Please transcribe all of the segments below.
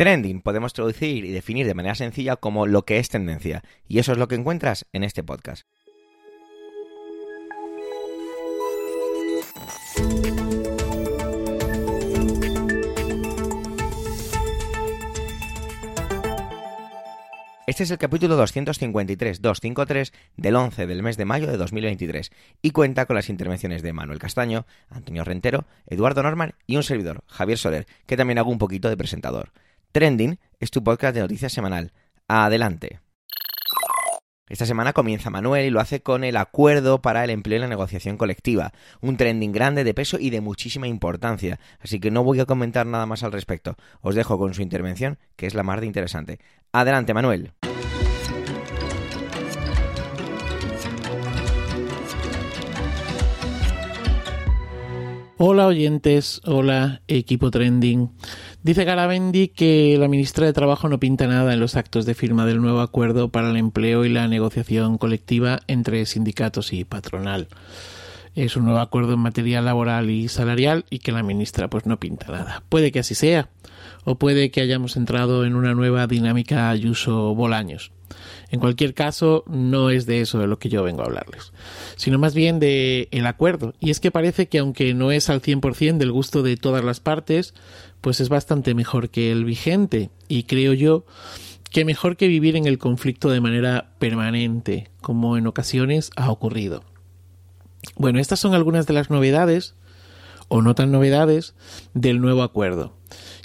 Trending podemos traducir y definir de manera sencilla como lo que es tendencia, y eso es lo que encuentras en este podcast. Este es el capítulo 253-253 del 11 del mes de mayo de 2023 y cuenta con las intervenciones de Manuel Castaño, Antonio Rentero, Eduardo Norman y un servidor, Javier Soler, que también hago un poquito de presentador. Trending es tu podcast de noticias semanal. Adelante. Esta semana comienza Manuel y lo hace con el acuerdo para el empleo y la negociación colectiva, un trending grande de peso y de muchísima importancia, así que no voy a comentar nada más al respecto. Os dejo con su intervención, que es la más de interesante. Adelante, Manuel. Hola oyentes, hola equipo trending. Dice Garabendi que la ministra de Trabajo no pinta nada en los actos de firma del nuevo acuerdo para el empleo y la negociación colectiva entre sindicatos y patronal. Es un nuevo acuerdo en materia laboral y salarial y que la ministra pues no pinta nada. Puede que así sea, o puede que hayamos entrado en una nueva dinámica Ayuso Bolaños. En cualquier caso, no es de eso de lo que yo vengo a hablarles, sino más bien de el acuerdo. Y es que parece que aunque no es al 100% del gusto de todas las partes, pues es bastante mejor que el vigente. Y creo yo que mejor que vivir en el conflicto de manera permanente, como en ocasiones ha ocurrido. Bueno, estas son algunas de las novedades, o no tan novedades, del nuevo acuerdo.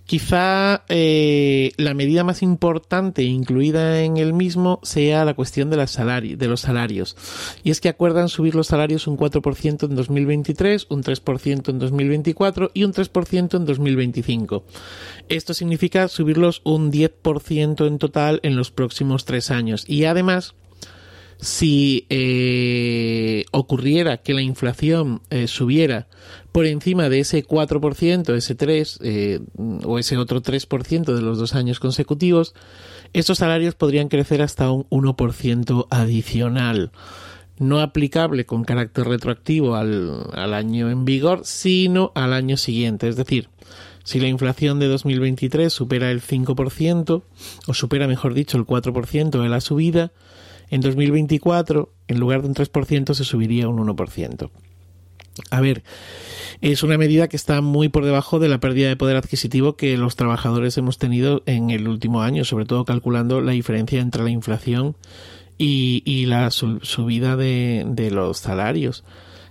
Quizá eh, la medida más importante incluida en el mismo sea la cuestión de, de los salarios. Y es que acuerdan subir los salarios un 4% en 2023, un 3% en 2024 y un 3% en 2025. Esto significa subirlos un 10% en total en los próximos tres años. Y además, si eh, ocurriera que la inflación eh, subiera por encima de ese 4%, ese 3% eh, o ese otro 3% de los dos años consecutivos, estos salarios podrían crecer hasta un 1% adicional. No aplicable con carácter retroactivo al, al año en vigor, sino al año siguiente. Es decir, si la inflación de 2023 supera el 5%, o supera, mejor dicho, el 4% de la subida, en 2024, en lugar de un 3%, se subiría un 1%. A ver, es una medida que está muy por debajo de la pérdida de poder adquisitivo que los trabajadores hemos tenido en el último año, sobre todo calculando la diferencia entre la inflación y, la subida de, los salarios,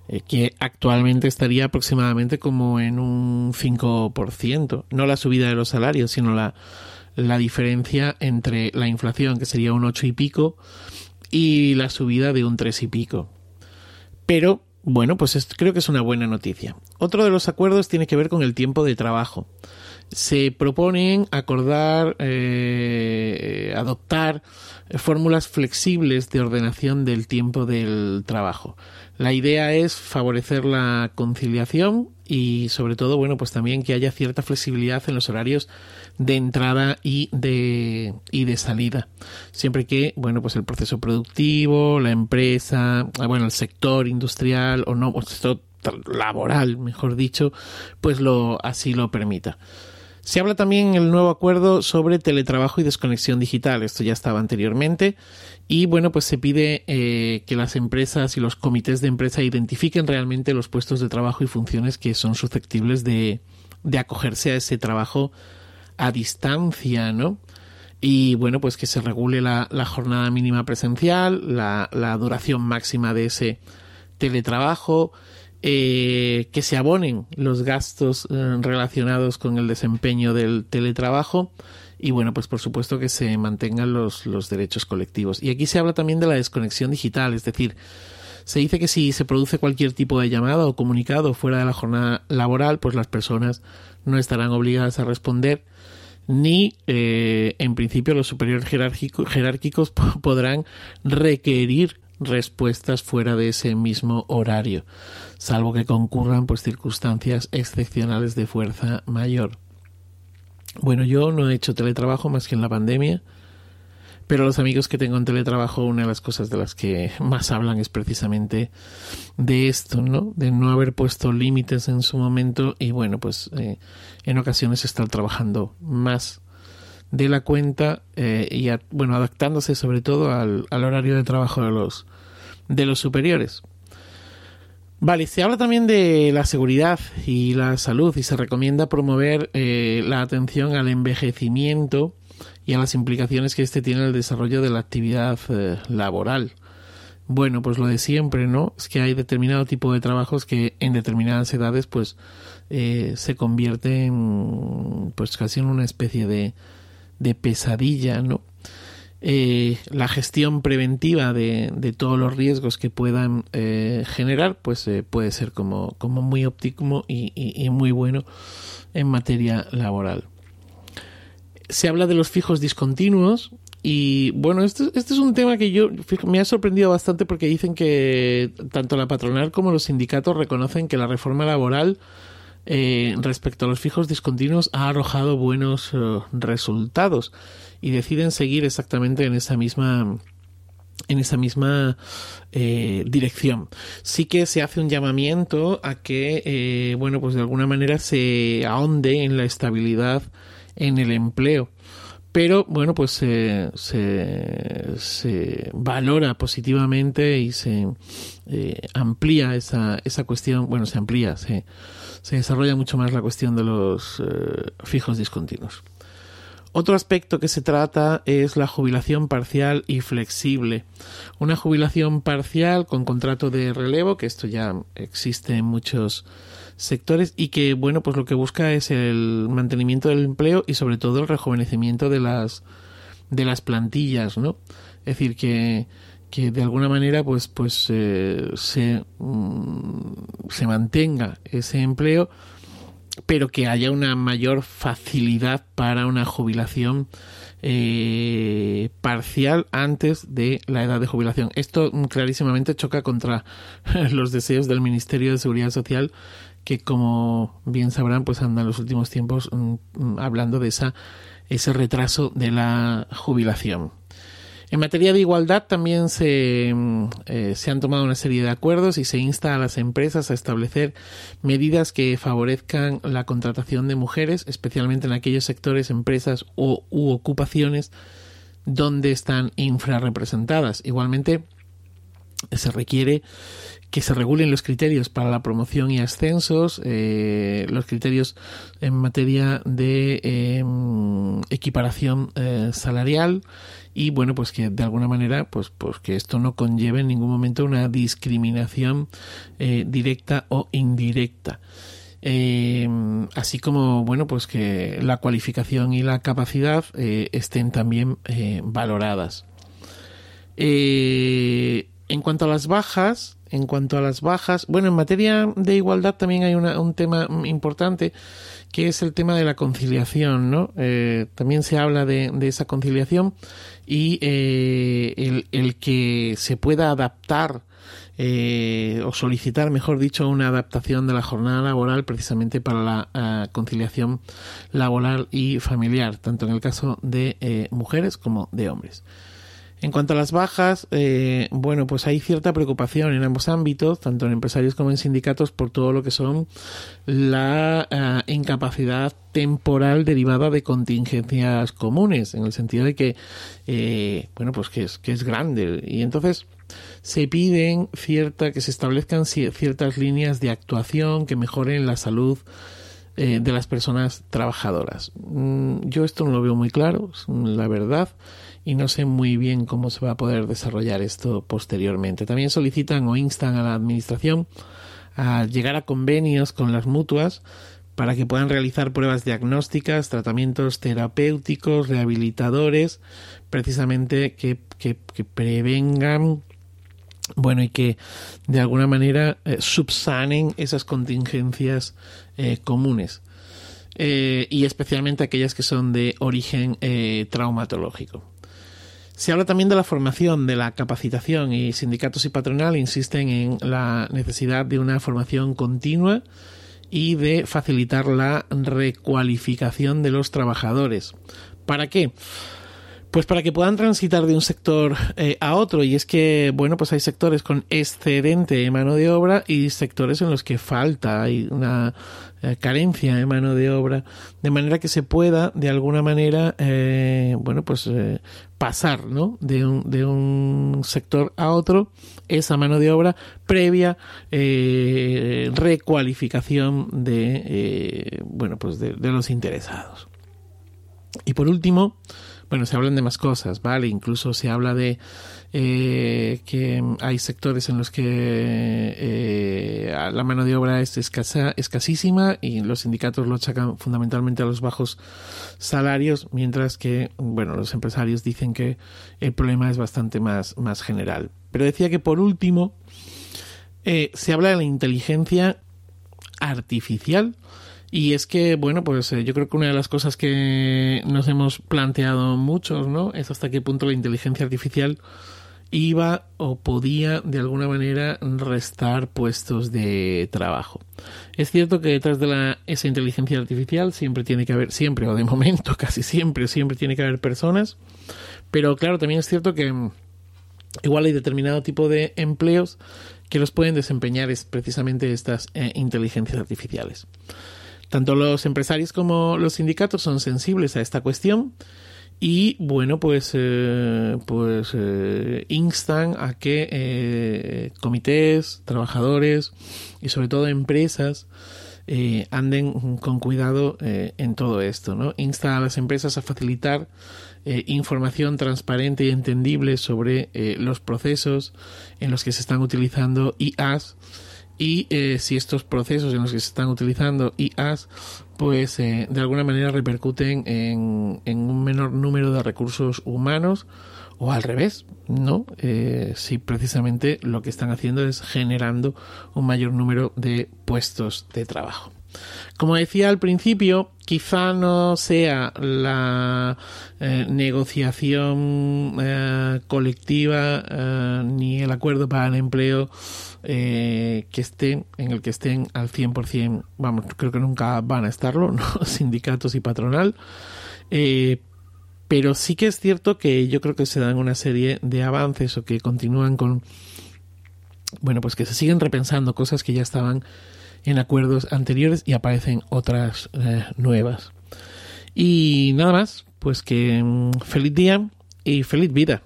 eh, que actualmente estaría aproximadamente como en un 5%. No la subida de los salarios, sino la, la diferencia entre la inflación, que sería un 8 y pico, y la subida de un 3 y pico. Pero, bueno, pues creo que es una buena noticia. Otro de los acuerdos tiene que ver con el tiempo de trabajo. Se proponen acordar, eh, adoptar fórmulas flexibles de ordenación del tiempo del trabajo. La idea es favorecer la conciliación y sobre todo, bueno, pues también que haya cierta flexibilidad en los horarios de entrada y de, y de salida. Siempre que, bueno, pues el proceso productivo, la empresa, ah, bueno, el sector industrial o no, el sector laboral, mejor dicho, pues lo, así lo permita. Se habla también en el nuevo acuerdo sobre teletrabajo y desconexión digital. Esto ya estaba anteriormente. Y bueno, pues se pide eh, que las empresas y los comités de empresa identifiquen realmente los puestos de trabajo y funciones que son susceptibles de, acogerse a ese trabajo a distancia, ¿no? Y bueno, pues que se regule la, jornada mínima presencial, la, duración máxima de ese teletrabajo, eh, que se abonen los gastos eh, relacionados con el desempeño del teletrabajo y bueno, pues por supuesto que se mantengan los, los derechos colectivos. Y aquí se habla también de la desconexión digital, es decir, se dice que si se produce cualquier tipo de llamada o comunicado fuera de la jornada laboral, pues las personas no estarán obligadas a responder ni eh, en principio los superiores jerárquicos podrán requerir respuestas fuera de ese mismo horario, salvo que concurran pues circunstancias excepcionales de fuerza mayor. Bueno, yo no he hecho teletrabajo más que en la pandemia, pero los amigos que tengo en teletrabajo, una de las cosas de las que más hablan es precisamente de esto, ¿no? De no haber puesto límites en su momento y bueno, pues eh, en ocasiones estar trabajando más de la cuenta eh, y bueno adaptándose sobre todo al, horario de trabajo de los de los superiores Vale, se habla también de la seguridad y la salud y se recomienda promover eh, la atención al envejecimiento y a las implicaciones que este tiene en el desarrollo de la actividad eh, laboral. Bueno, pues lo de siempre, ¿no? Es que hay determinado tipo de trabajos que en determinadas edades pues eh, se convierten pues casi en una especie de, de pesadilla, ¿no? Eh, la gestión preventiva de, de, todos los riesgos que puedan eh, generar, pues eh, puede ser como, como muy óptimo y, y, muy bueno en materia laboral. Se habla de los fijos discontinuos y bueno, este, este es un tema que yo me ha sorprendido bastante porque dicen que tanto la patronal como los sindicatos reconocen que la reforma laboral respecto a los fijos discontinuos ha arrojado buenos resultados y deciden seguir exactamente en esa misma en esa misma eh, dirección. Sí que se hace un llamamiento a que, eh, bueno, pues de alguna manera se ahonde en la estabilidad en el empleo. Pero bueno, pues se, se, valora positivamente y se eh, amplía esa, esa cuestión, bueno, se amplía, se, se desarrolla mucho más la cuestión de los fijos discontinuos. Otro aspecto que se trata es la jubilación parcial y flexible. Una jubilación parcial con contrato de relevo, que esto ya existe en muchos sectores y que, bueno, pues lo que busca es el mantenimiento del empleo y sobre todo el rejuvenecimiento de las de las plantillas, ¿no? Es decir, que, que de alguna manera pues pues eh, se, mm, se mantenga ese empleo pero que haya una mayor facilidad para una jubilación eh, parcial antes de la edad de jubilación. Esto clarísimamente choca contra los deseos del Ministerio de Seguridad Social que como bien sabrán pues andan los últimos tiempos mm, mm, hablando de esa ese retraso de la jubilación. En materia de igualdad también se, mm, eh, se, han tomado una serie de acuerdos y se insta a las empresas a establecer medidas que favorezcan la contratación de mujeres, especialmente en aquellos sectores, empresas o, u ocupaciones donde están infrarrepresentadas. Igualmente, se requiere que se regulen los criterios para la promoción y ascensos, eh, los criterios en materia de em, equiparación eh, salarial y bueno pues que de alguna manera pues, pues que esto no conlleve en ningún momento una discriminación eh, directa o indirecta. Así como bueno pues que la cualificación y la capacidad estén también valoradas en cuanto a las bajas, en cuanto a las bajas, bueno, en materia de igualdad también hay un tema importante que es el tema de la conciliación, ¿no? Eh, también se habla de, esa conciliación y eh, el, que se pueda adaptar eh, o solicitar, mejor dicho, una adaptación de la jornada laboral precisamente para la conciliación laboral y familiar, tanto en el caso de mujeres como de hombres. En cuanto a las bajas, eh, bueno, pues hay cierta preocupación en ambos ámbitos, tanto en empresarios como en sindicatos, por todo lo que son la eh, incapacidad temporal derivada de contingencias comunes, en el sentido de que, eh, bueno, pues que es, que es grande. Y entonces se piden cierta, que se establezcan ciertas líneas de actuación que mejoren la salud de las personas trabajadoras. Mm, yo esto no lo veo muy claro, la verdad y no sé muy bien cómo se va a poder desarrollar esto posteriormente. También solicitan o instan a la Administración a llegar a convenios con las mutuas para que puedan realizar pruebas diagnósticas, tratamientos terapéuticos, rehabilitadores, precisamente que, prevengan bueno, y que de alguna manera eh, subsanen esas contingencias eh, comunes. Eh, y especialmente aquellas que son de origen traumatológico. Se habla también de la formación, de la capacitación y sindicatos y patronal insisten en la necesidad de una formación continua y de facilitar la recualificación de los trabajadores. ¿Para qué? Pues para que puedan transitar de un sector eh, a otro. Y es que, bueno, pues hay sectores con excedente de mano de obra y sectores en los que falta, hay una eh, carencia de mano de obra. De manera que se pueda, de alguna manera, eh, bueno, pues pasar, ¿no? De un, de un sector a otro esa mano de obra previa recualificación de, bueno, pues de los interesados. Y por último, bueno, se hablan de más cosas, ¿vale? Incluso se habla de eh, que hay sectores en los que eh, la mano de obra es escasa, escasísima y los sindicatos lo achacan fundamentalmente a los bajos salarios, mientras que, bueno, los empresarios dicen que el problema es bastante más, más general. Pero decía que por último, eh, se habla de la inteligencia artificial y es que, bueno, pues eh, yo creo que una de las cosas que nos hemos planteado muchos, ¿no? Es hasta qué punto la inteligencia artificial iba o podía de alguna manera restar puestos de trabajo. Es cierto que detrás de la, esa inteligencia artificial siempre tiene que haber, siempre o de momento casi siempre, siempre tiene que haber personas, pero claro, también es cierto que mm, igual hay determinado tipo de empleos que los pueden desempeñar es precisamente estas eh, inteligencias artificiales. Tanto los empresarios como los sindicatos son sensibles a esta cuestión y bueno pues eh, pues eh, instan a que eh, comités trabajadores y sobre todo empresas anden con cuidado en todo esto no insta a las empresas a facilitar información transparente y entendible sobre los procesos en los que se están utilizando IAs y eh, si estos procesos en los que se están utilizando IAs pues eh, de alguna manera repercuten en, un menor número de recursos humanos o al revés, ¿no? Eh, si precisamente lo que están haciendo es generando un mayor número de puestos de trabajo. Como decía al principio, quizá no sea la negociación colectiva ni el acuerdo para el empleo eh, que estén, en el que estén al 100%, vamos, creo que nunca van a estarlo, ¿no? sindicatos y patronal. Eh, pero sí que es cierto que yo creo que se dan una serie de avances o que continúan con, bueno, pues que se siguen repensando cosas que ya estaban en acuerdos anteriores y aparecen otras eh, nuevas. Y nada más, pues que mm, feliz día y feliz vida.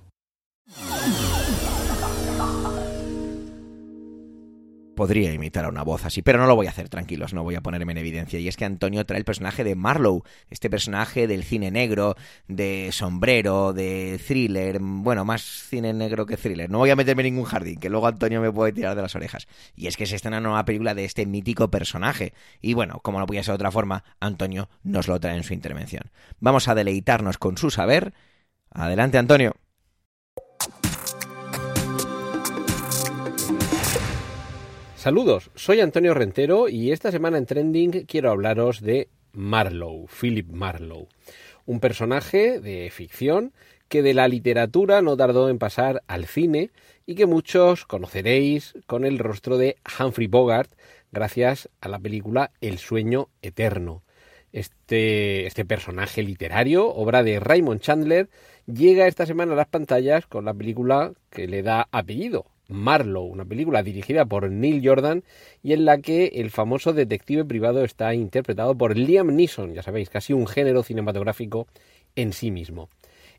Podría imitar a una voz así, pero no lo voy a hacer, tranquilos, no voy a ponerme en evidencia. Y es que Antonio trae el personaje de Marlowe, este personaje del cine negro, de sombrero, de thriller, bueno, más cine negro que thriller. No voy a meterme en ningún jardín, que luego Antonio me puede tirar de las orejas. Y es que se estrena una nueva película de este mítico personaje. Y bueno, como no podía ser de otra forma, Antonio nos lo trae en su intervención. Vamos a deleitarnos con su saber. Adelante, Antonio. Saludos, soy Antonio Rentero y esta semana en Trending quiero hablaros de Marlowe, Philip Marlowe, un personaje de ficción que de la literatura no tardó en pasar al cine y que muchos conoceréis con el rostro de Humphrey Bogart gracias a la película El sueño eterno. Este, este personaje literario, obra de Raymond Chandler, llega esta semana a las pantallas con la película que le da apellido, Marlowe, una película dirigida por Neil Jordan y en la que el famoso detective privado está interpretado por Liam Neeson, ya sabéis, casi un género cinematográfico en sí mismo.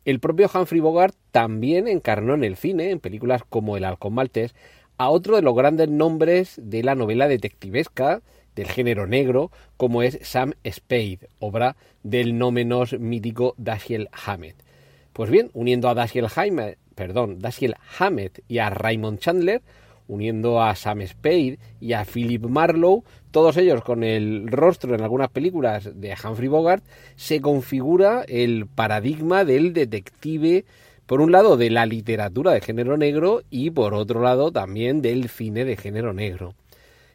El propio Humphrey Bogart también encarnó en el cine, en películas como El halcón maltés, a otro de los grandes nombres de la novela detectivesca del género negro, como es Sam Spade, obra del no menos mítico Dashiell Hammett. Pues bien, uniendo a Dashiell Hammett perdón, Dashiell Hammett y a Raymond Chandler, uniendo a Sam Spade y a Philip Marlowe, todos ellos con el rostro en algunas películas de Humphrey Bogart, se configura el paradigma del detective, por un lado de la literatura de género negro y por otro lado también del cine de género negro.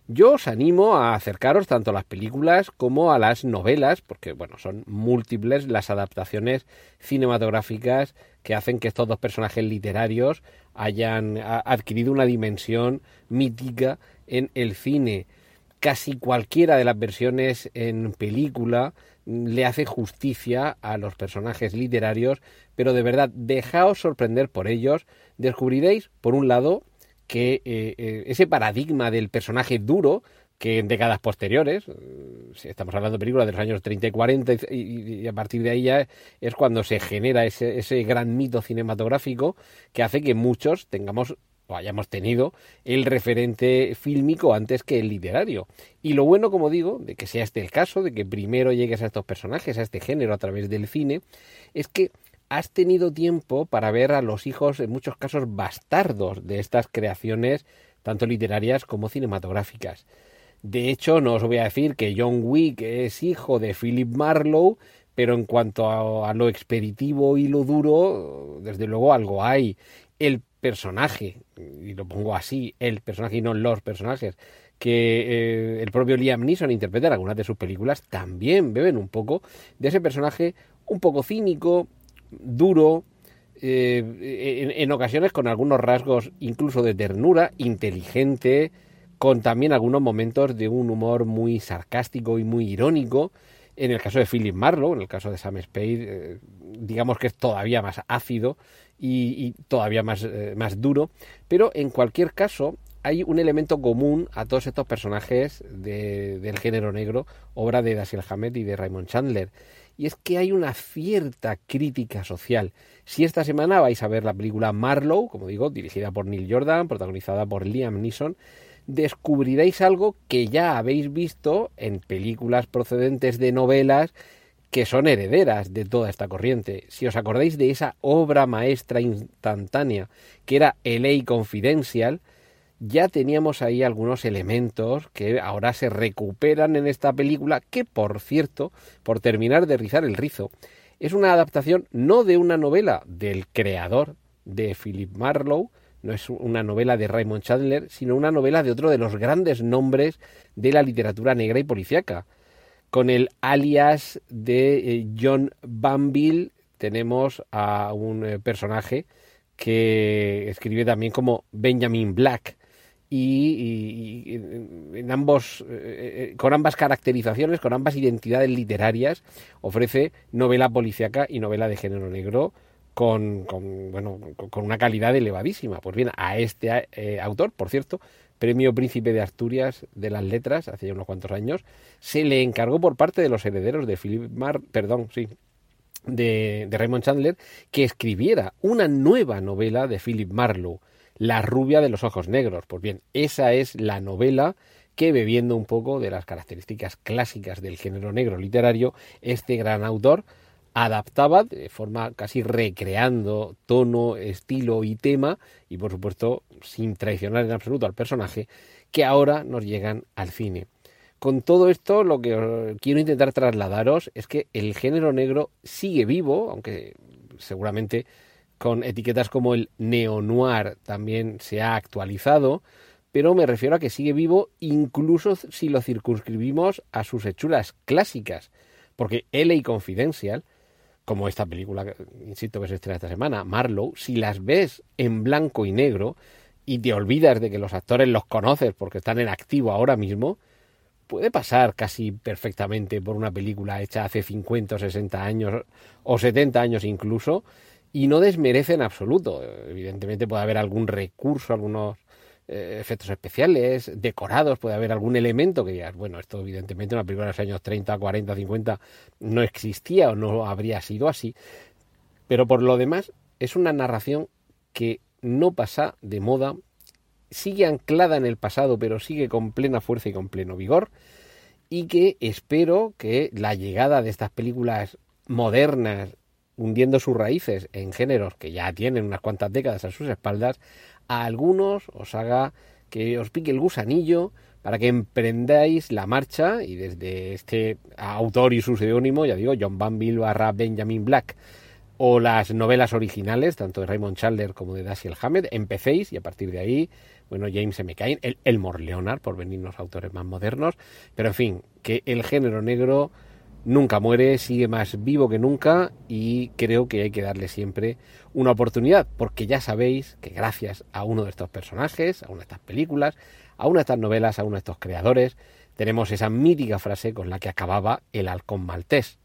Yo os animo a acercaros tanto a las películas como a las novelas, porque bueno, son múltiples las adaptaciones cinematográficas que hacen que estos dos personajes literarios hayan adquirido una dimensión mítica en el cine. casi cualquiera de las versiones en película le hace justicia a los personajes literarios, pero de verdad, dejaos sorprender por ellos, descubriréis, por un lado, que eh, eh, ese paradigma del personaje duro, que en décadas posteriores, eh, si estamos hablando de películas de los años 30 y 40, y, a partir de ahí ya es cuando se genera ese, ese gran mito cinematográfico que hace que muchos tengamos o hayamos tenido el referente fílmico antes que el literario. Y lo bueno, como digo, de que sea este el caso, de que primero llegues a estos personajes, a este género a través del cine, es que has tenido tiempo para ver a los hijos, en muchos casos, bastardos de estas creaciones, tanto literarias como cinematográficas. De hecho, no os voy a decir que John Wick es hijo de Philip Marlowe, pero en cuanto a, lo expeditivo y lo duro, desde luego algo hay. El personaje, y lo pongo así, el personaje y no los personajes, que eh, el propio Liam Neeson interpreta en algunas de sus películas, también beben un poco de ese personaje un poco cínico, duro, eh, en, ocasiones con algunos rasgos incluso de ternura, inteligente, con también algunos momentos de un humor muy sarcástico y muy irónico. En el caso de Philip Marlowe, en el caso de Sam Spade, eh, digamos que es todavía más ácido y, todavía más, eh, más duro, pero en cualquier caso hay un elemento común a todos estos personajes del género negro, obra de Dashiell Hammett y de Raymond Chandler, y es que hay una cierta crítica social. Si esta semana vais a ver la película Marlowe, como digo, dirigida por Neil Jordan, protagonizada por Liam Neeson, descubriréis algo que ya habéis visto en películas procedentes de novelas que son herederas de toda esta corriente. Si os acordáis de esa obra maestra instantánea que era LA Confidential, ya teníamos ahí algunos elementos que ahora se recuperan en esta película, que por cierto, por terminar de rizar el rizo, es una adaptación no de una novela del creador de Philip Marlowe, no es una novela de Raymond Chandler, sino una novela de otro de los grandes nombres de la literatura negra y policíaca, con el alias de eh, John Banville tenemos a un eh, personaje que escribe también como Benjamin Black. Y, en ambos, eh, con ambas caracterizaciones, con ambas identidades literarias, ofrece novela policíaca y novela de género negro con, bueno, con una calidad elevadísima. Pues bien, a este autor, por cierto, Premio Príncipe de Asturias de las Letras, hace ya unos cuantos años, se le encargó por parte de los herederos de Philip Mar, perdón, sí, de, de Raymond Chandler, que escribiera una nueva novela de Philip Marlowe, La rubia de los ojos negros. Pues bien, esa es la novela que bebiendo un poco de las características clásicas del género negro literario, este gran autor adaptaba de forma casi recreando tono, estilo y tema, y por supuesto sin traicionar en absoluto al personaje, que ahora nos llegan al cine. Con todo esto, lo que quiero intentar trasladaros es que el género negro sigue vivo, aunque seguramente con etiquetas como el neo-noir también se ha actualizado, pero me refiero a que sigue vivo incluso si lo circunscribimos a sus hechuras clásicas, porque LA Confidential como esta película, insisto, que se estrena esta semana, Marlowe, si las ves en blanco y negro y te olvidas de que los actores los conoces porque están en activo ahora mismo, puede pasar casi perfectamente por una película hecha hace 50 o 60 años o 70 años incluso y no desmerece en absoluto. Evidentemente puede haber algún recurso, algunos eh, efectos especiales, decorados, puede haber algún elemento que digas, bueno, esto evidentemente en una película de los años 30, 40, 50 no existía o no habría sido así, pero por lo demás es una narración que no pasa de moda, sigue anclada en el pasado, pero sigue con plena fuerza y con pleno vigor, y que espero que la llegada de estas películas modernas, hundiendo sus raíces en géneros que ya tienen unas cuantas décadas a sus espaldas, a algunos os haga que os pique el gusanillo para que emprendáis la marcha y desde este autor y su seudónimo, ya digo, John Banville barra Benjamin Black, o las novelas originales, tanto de Raymond Chandler como de Dashiell Hammett, empecéis y a partir de ahí, bueno, James M. Cain, el Elmore Leonard, por venirnos autores más modernos, pero en fin, que el género negro nunca muere, sigue más vivo que nunca y creo que hay que darle siempre una oportunidad, porque ya sabéis que gracias a uno de estos personajes, a una de estas películas, a una de estas novelas, a uno de estos creadores, tenemos esa mítica frase con la que acababa el halcón maltés.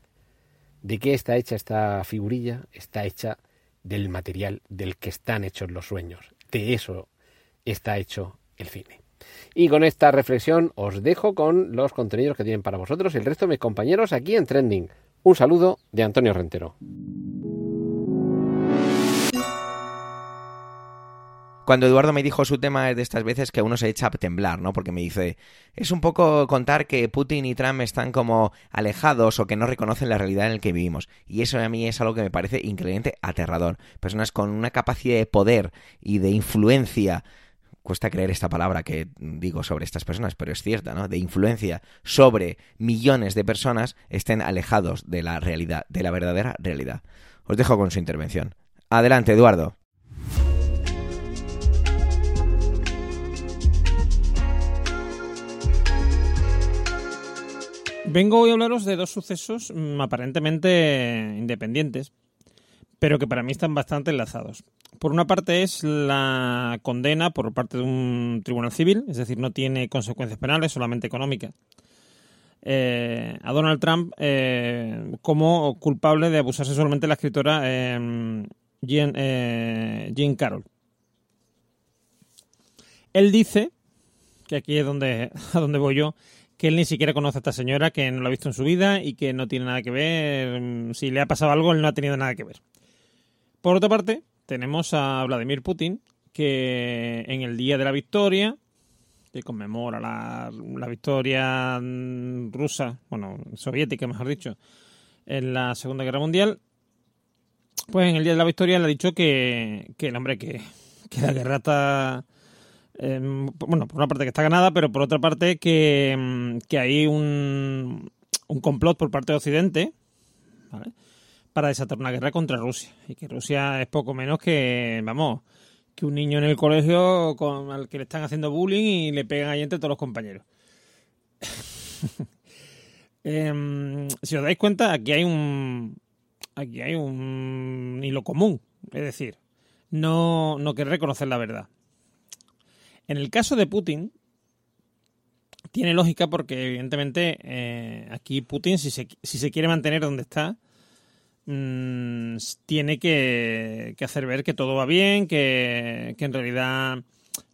¿De qué está hecha esta figurilla? Está hecha del material del que están hechos los sueños. De eso está hecho el cine. Y con esta reflexión os dejo con los contenidos que tienen para vosotros el resto de mis compañeros aquí en Trending. Un saludo de Antonio Rentero. Cuando Eduardo me dijo su tema es de estas veces que uno se echa a temblar, ¿no? Porque me dice, es un poco contar que Putin y Trump están como alejados o que no reconocen la realidad en la que vivimos. Y eso a mí es algo que me parece increíblemente aterrador. Personas con una capacidad de poder y de influencia cuesta creer esta palabra que digo sobre estas personas, pero es cierta, ¿no? De influencia sobre millones de personas estén alejados de la realidad, de la verdadera realidad. Os dejo con su intervención. Adelante, Eduardo. Vengo hoy a hablaros de dos sucesos mm, aparentemente independientes, pero que para mí están bastante enlazados. Por una parte es la condena por parte de un tribunal civil, es decir, no tiene consecuencias penales, solamente económicas, eh, a Donald Trump eh, como culpable de abusar sexualmente de la escritora eh, Jean, Carroll. Él dice, que aquí es donde, a donde voy yo, que él ni siquiera conoce a esta señora, que no la ha visto en su vida y que no tiene nada que ver. Mm, si le ha pasado algo, él no ha tenido nada que ver. Por otra parte, tenemos a Vladimir Putin, que en el Día de la Victoria, que conmemora la, victoria mm, rusa, bueno, soviética, mejor dicho, en la Segunda Guerra Mundial, pues en el Día de la Victoria le ha dicho que, que el hombre, que, que la guerra está Em, bueno, por una parte que está ganada, pero por otra parte que, em, hay un, un complot por parte de Occidente para desatar una guerra contra Rusia. Y que Rusia es poco menos que, vamos, que un niño en el colegio con, al que le están haciendo bullying y le pegan ahí entre todos los compañeros. Em, si os dais cuenta, aquí hay un aquí hay un hilo común, es decir, no, no querer reconocer la verdad. En el caso de Putin, tiene lógica porque evidentemente eh, aquí Putin, si se, si se, quiere mantener donde está, mm, tiene que, hacer ver que todo va bien, que, en realidad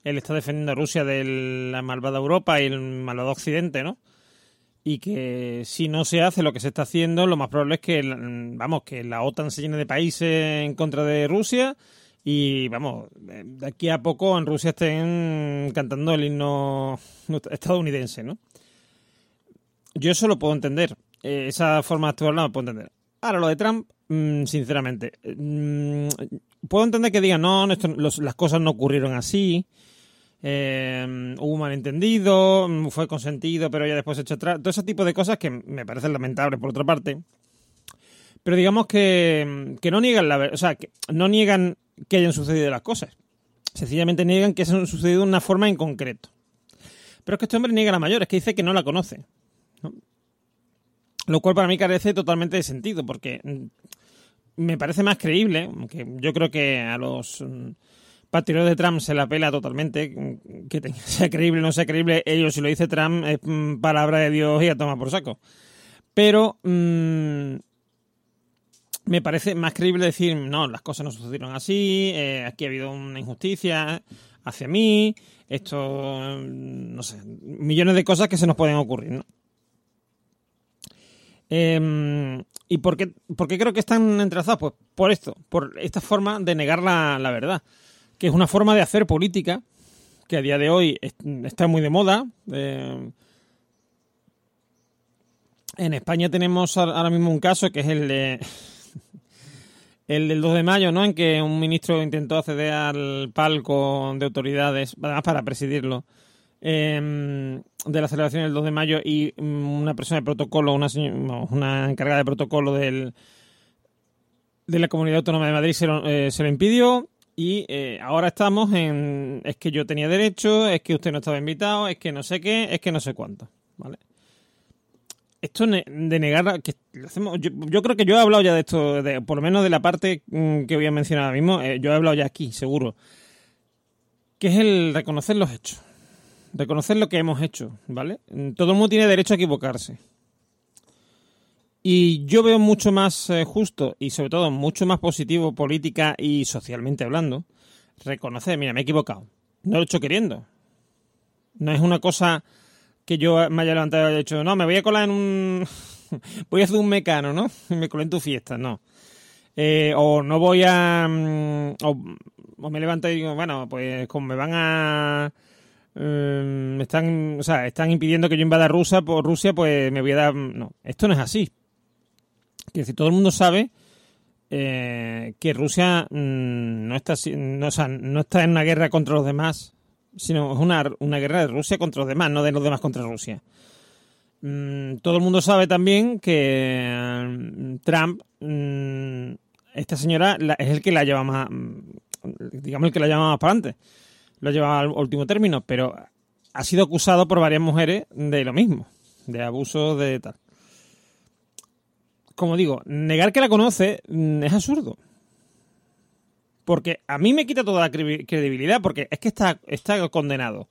él está defendiendo a Rusia de la malvada Europa y el malvado Occidente, ¿no? Y que si no se hace lo que se está haciendo, lo más probable es que, vamos, que la OTAN se llene de países en contra de Rusia y vamos, de aquí a poco en Rusia estén cantando el himno estadounidense, ¿no? Yo eso lo puedo entender. Eh, esa forma de actuar la puedo entender. Ahora, lo de Trump, mm, sinceramente, mm, puedo entender que digan, no, las cosas no ocurrieron así, eh, hubo un malentendido, mm, fue consentido, pero ya después hecho atrás. Todo ese tipo de cosas que me parecen lamentables, por otra parte. Pero digamos que, que no niegan la o sea, que no niegan que hayan sucedido las cosas. Sencillamente niegan que hayan sucedido de una forma en concreto. Pero es que este hombre niega la mayor, es que dice que no la conoce. Lo cual para mí carece totalmente de sentido, porque mm, me parece más creíble, aunque yo creo que a los mm, patriotas de Trump se la pela totalmente, mm, que sea creíble o no sea creíble, ellos si lo dice Trump es palabra de Dios y a tomar por saco. Pero me parece más creíble decir, no, las cosas no sucedieron así, eh, aquí ha habido una injusticia hacia mí, esto, no sé, millones de cosas que se nos pueden ocurrir, ¿no? Em, ¿Y por qué, por qué, creo que están entrelazados? Pues por esto, por esta forma de negar la, verdad, que es una forma de hacer política que a día de hoy está muy de moda. Eh, en España tenemos ahora mismo un caso que es el de el del 2 de mayo, ¿no? En que un ministro intentó acceder al palco de autoridades, además para presidirlo, em, de la celebración del 2 de mayo y mm, una persona de protocolo, una, una encargada de protocolo del, de la Comunidad Autónoma de Madrid se lo, eh, impidió y eh, ahora estamos en es que yo tenía derecho, es que usted no estaba invitado, es que no sé qué, es que no sé cuánto, ¿vale? esto de negar que hacemos, yo, creo que yo he hablado ya de esto, por lo menos de la parte mm, que voy a mencionar ahora mismo, eh, yo he hablado ya aquí, seguro, que es el reconocer los hechos. Reconocer lo que hemos hecho, ¿vale? Todo el mundo tiene derecho a equivocarse. Y yo veo mucho más eh, justo y sobre todo mucho más positivo política y socialmente hablando, reconocer, mira, me he equivocado. No lo he hecho queriendo. No es una cosa que yo me haya levantado y haya dicho, no, me voy a colar en un... voy a hacer un mecano, ¿no? me colé en tu fiesta, no. Eh, o no voy a... Mm, o, me levanto y digo, bueno, pues como me van a... me mm, están, o sea, están impidiendo que yo invada Rusia, por Rusia, pues me voy a dar... No, esto no es así. Quiero decir, todo el mundo sabe eh, que Rusia mm, no, está, no, no está en una guerra contra los demás, sino es una, una guerra de Rusia contra los demás, no de los demás contra Rusia. Mm, todo el mundo sabe también que mm, Trump, esta señora es el que la lleva más, digamos el que la lleva más para adelante, lo lleva al último término, pero ha sido acusado por varias mujeres de lo mismo, de abuso de tal como digo, negar que la conoce mm, es absurdo. Porque a mí me quita toda la credibilidad, porque es que está, está condenado.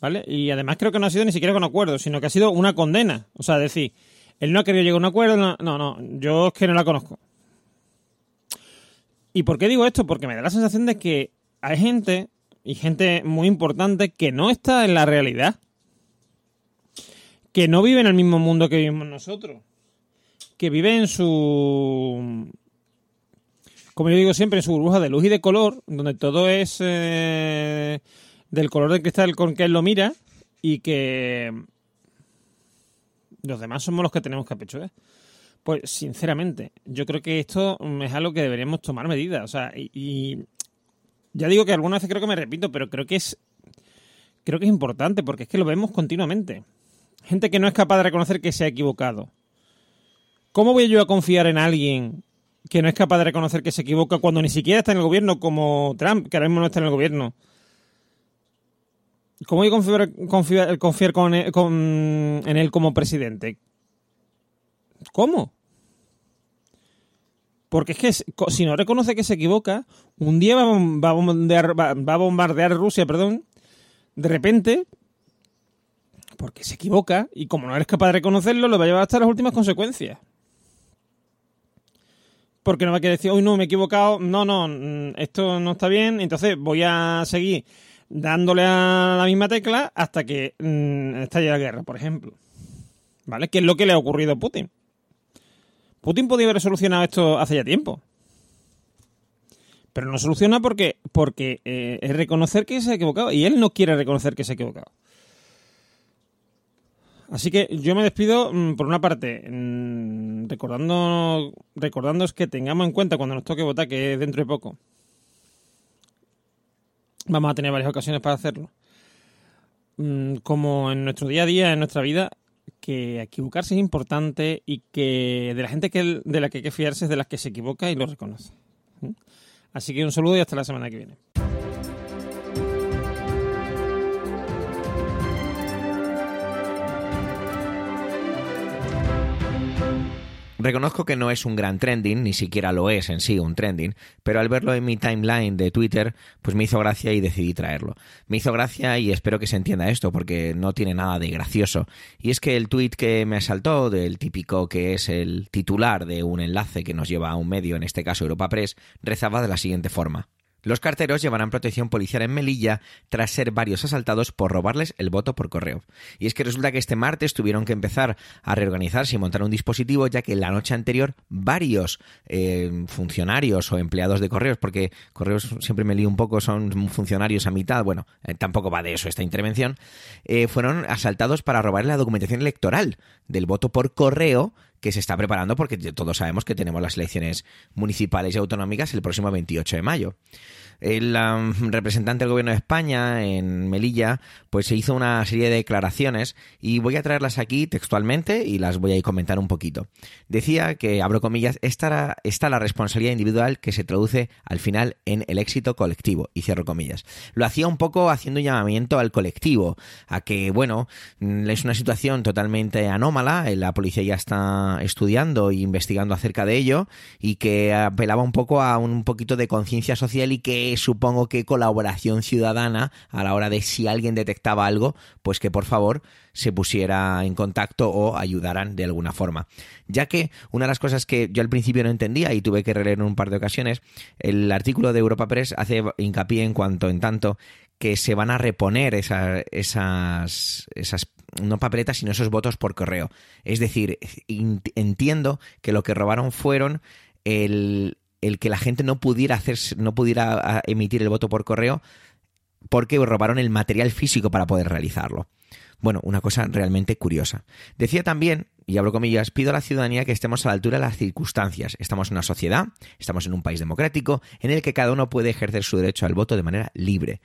¿Vale? Y además creo que no ha sido ni siquiera con acuerdo, sino que ha sido una condena. O sea, decir, él no ha querido llegar a un acuerdo, no, no, no, yo es que no la conozco. ¿Y por qué digo esto? Porque me da la sensación de que hay gente, y gente muy importante, que no está en la realidad. Que no vive en el mismo mundo que vivimos nosotros que vive en su, como yo digo siempre, en su burbuja de luz y de color, donde todo es eh, del color del cristal con que él lo mira y que los demás somos los que tenemos que apechugar. Pues sinceramente, yo creo que esto es algo que deberíamos tomar medidas. O sea, y, y, ya digo que algunas veces creo que me repito, pero creo que es creo que es importante porque es que lo vemos continuamente. Gente que no es capaz de reconocer que se ha equivocado. ¿Cómo voy yo a confiar en alguien que no es capaz de reconocer que se equivoca cuando ni siquiera está en el gobierno como Trump, que ahora mismo no está en el gobierno? ¿Cómo voy a confiar, confiar, en él como presidente? ¿Cómo? Porque es que si no reconoce que se equivoca, un día va, a bombardear, va, a bombardear Rusia, perdón, de repente, porque se equivoca, y como no eres capaz de reconocerlo, lo va a llevar hasta las últimas consecuencias porque no va a querer decir, hoy no, me he equivocado, no, no, mm, esto no está bien, entonces voy a seguir dándole a la misma tecla hasta que mmm, estalle la guerra, por ejemplo. ¿Vale? Que es lo que le ha ocurrido a Putin. Putin podía haber solucionado esto hace ya tiempo. Pero no soluciona porque, eh, es reconocer que se ha equivocado. Y él no quiere reconocer que se ha equivocado. Así que yo me despido, mm, por una parte, mm, recordando, que tengamos en cuenta cuando nos toque votar, que es dentro de poco. Vamos a tener varias ocasiones para hacerlo. Mm, como en nuestro día a día, en nuestra vida, que equivocarse es importante y que de la gente que, de la que hay que fiarse es de las que se equivoca y lo reconoce. Así que un saludo y hasta la semana que viene. Reconozco que no es un gran trending, ni siquiera lo es en sí un trending, pero al verlo en mi timeline de Twitter, pues me hizo gracia y decidí traerlo. Me hizo gracia y espero que se entienda esto, porque no tiene nada de gracioso. Y es que el tweet que me asaltó, del típico que es el titular de un enlace que nos lleva a un medio, en este caso Europa Press, rezaba de la siguiente forma. Los carteros llevarán protección policial en Melilla tras ser varios asaltados por robarles el voto por correo. Y es que resulta que este martes tuvieron que empezar a reorganizarse y montar un dispositivo ya que la noche anterior varios eh, funcionarios o empleados de correos, porque correos siempre me lío un poco, son funcionarios a mitad, bueno, eh, tampoco va de eso esta intervención, eh, fueron asaltados para robar la documentación electoral del voto por correo que se está preparando porque todos sabemos que tenemos las elecciones municipales y autonómicas el próximo 28 de mayo el representante del gobierno de España en Melilla, pues se hizo una serie de declaraciones y voy a traerlas aquí textualmente y las voy a comentar un poquito. Decía que, abro comillas, está, está la responsabilidad individual que se traduce al final en el éxito colectivo, y cierro comillas. Lo hacía un poco haciendo un llamamiento al colectivo, a que, bueno, mm, es una situación totalmente anómala, la policía ya está estudiando e investigando acerca de ello, y que apelaba un poco a un poquito de conciencia social y que que supongo que colaboración ciudadana a la hora de si alguien detectaba algo, pues que por favor se pusiera en contacto o ayudaran de alguna forma. Ya que una de las cosas que yo al principio no entendía y tuve que releer en un par de ocasiones, el artículo de Europa Press hace hincapié en cuanto en tanto que se van a reponer esas, esas no papeletas, sino esos votos por correo. Es decir, entiendo que lo que robaron fueron el, el que la gente no pudiera hacer, no pudiera emitir el voto por correo porque robaron el material físico para poder realizarlo. Bueno, una cosa realmente curiosa. Decía también, y hablo comillas, pido a la ciudadanía que estemos a la altura de las circunstancias. Estamos en una sociedad, estamos en un país democrático, en el que cada uno puede ejercer su derecho al voto de manera libre.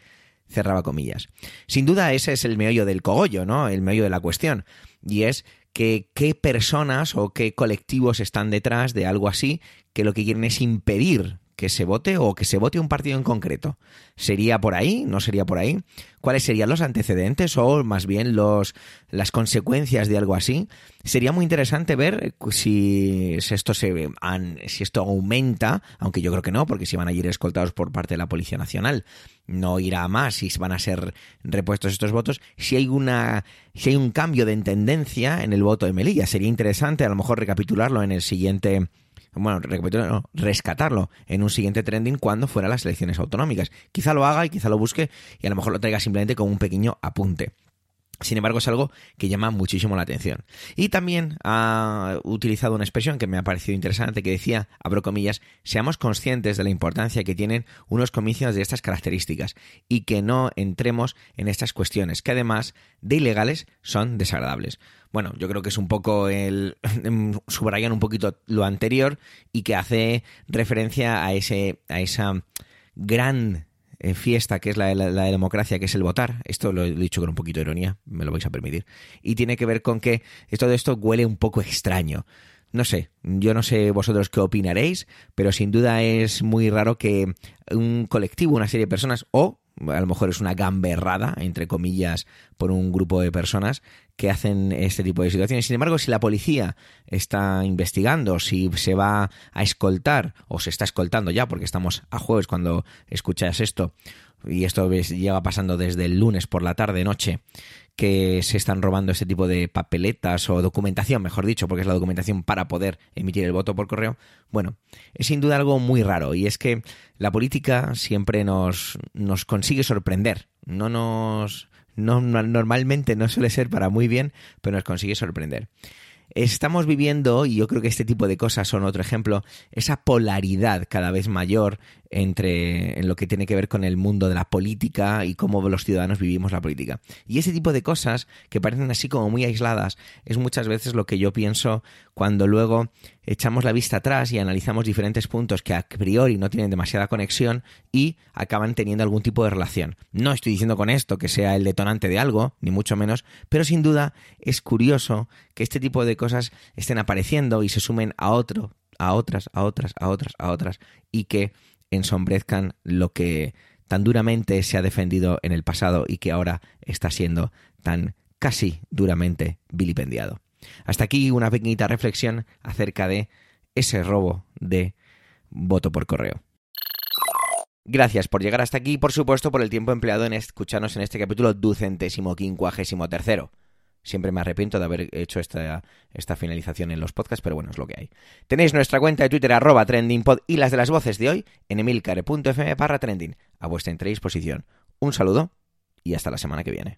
Cerraba comillas. Sin duda ese es el meollo del cogollo, ¿no? El meollo de la cuestión. Y es que qué personas o qué colectivos están detrás de algo así que lo que quieren es impedir que se vote o que se vote un partido en concreto. ¿Sería por ahí? ¿No sería por ahí? ¿Cuáles serían los antecedentes o más bien los, las consecuencias de algo así? Sería muy interesante ver si esto, se, si esto aumenta, aunque yo creo que no, porque si van a ir escoltados por parte de la Policía Nacional, no irá más si van a ser repuestos estos votos. Si hay, una, si hay un cambio de tendencia en el voto de Melilla, sería interesante a lo mejor recapitularlo en el siguiente bueno, rescatarlo en un siguiente trending cuando fuera las elecciones autonómicas. Quizá lo haga y quizá lo busque y a lo mejor lo traiga simplemente como un pequeño apunte. Sin embargo, es algo que llama muchísimo la atención. Y también ha utilizado una expresión que me ha parecido interesante que decía, abro comillas, seamos conscientes de la importancia que tienen unos comicios de estas características y que no entremos en estas cuestiones, que además de ilegales son desagradables. Bueno, yo creo que es un poco el. subrayan un poquito lo anterior y que hace referencia a ese. a esa gran eh, fiesta que es la, la, democracia, que es el votar. Esto lo he dicho con un poquito de ironía, me lo vais a permitir. Y tiene que ver con que todo esto huele un poco extraño. No sé, yo no sé vosotros qué opinaréis, pero sin duda es muy raro que un colectivo, una serie de personas, o a lo mejor es una gamberrada, entre comillas, por un grupo de personas que hacen este tipo de situaciones. Sin embargo, si la policía está investigando, si se va a escoltar, o se está escoltando ya, porque estamos a jueves cuando escuchas esto, y esto lleva pasando desde el lunes por la tarde, noche, que se están robando este tipo de papeletas o documentación, mejor dicho, porque es la documentación para poder emitir el voto por correo, bueno, es sin duda algo muy raro y es que la política siempre nos, nos consigue sorprender, no nos... No, normalmente no suele ser para muy bien, pero nos consigue sorprender. Estamos viviendo, y yo creo que este tipo de cosas son otro ejemplo, esa polaridad cada vez mayor entre en lo que tiene que ver con el mundo de la política y cómo los ciudadanos vivimos la política. Y ese tipo de cosas que parecen así como muy aisladas es muchas veces lo que yo pienso cuando luego echamos la vista atrás y analizamos diferentes puntos que a priori no tienen demasiada conexión y acaban teniendo algún tipo de relación. No estoy diciendo con esto que sea el detonante de algo, ni mucho menos, pero sin duda es curioso que este tipo de cosas estén apareciendo y se sumen a otro, a otras, a otras, a otras, a otras, y que ensombrezcan lo que tan duramente se ha defendido en el pasado y que ahora está siendo tan casi duramente vilipendiado. Hasta aquí una pequeñita reflexión acerca de ese robo de voto por correo. Gracias por llegar hasta aquí y por supuesto por el tiempo empleado en escucharnos en este capítulo ducentésimo quincuagésimo tercero. Siempre me arrepiento de haber hecho esta, esta finalización en los podcasts, pero bueno, es lo que hay. Tenéis nuestra cuenta de Twitter arroba trendingpod y las de las voces de hoy en emilcare.fm barra trending a vuestra entera disposición. Un saludo y hasta la semana que viene.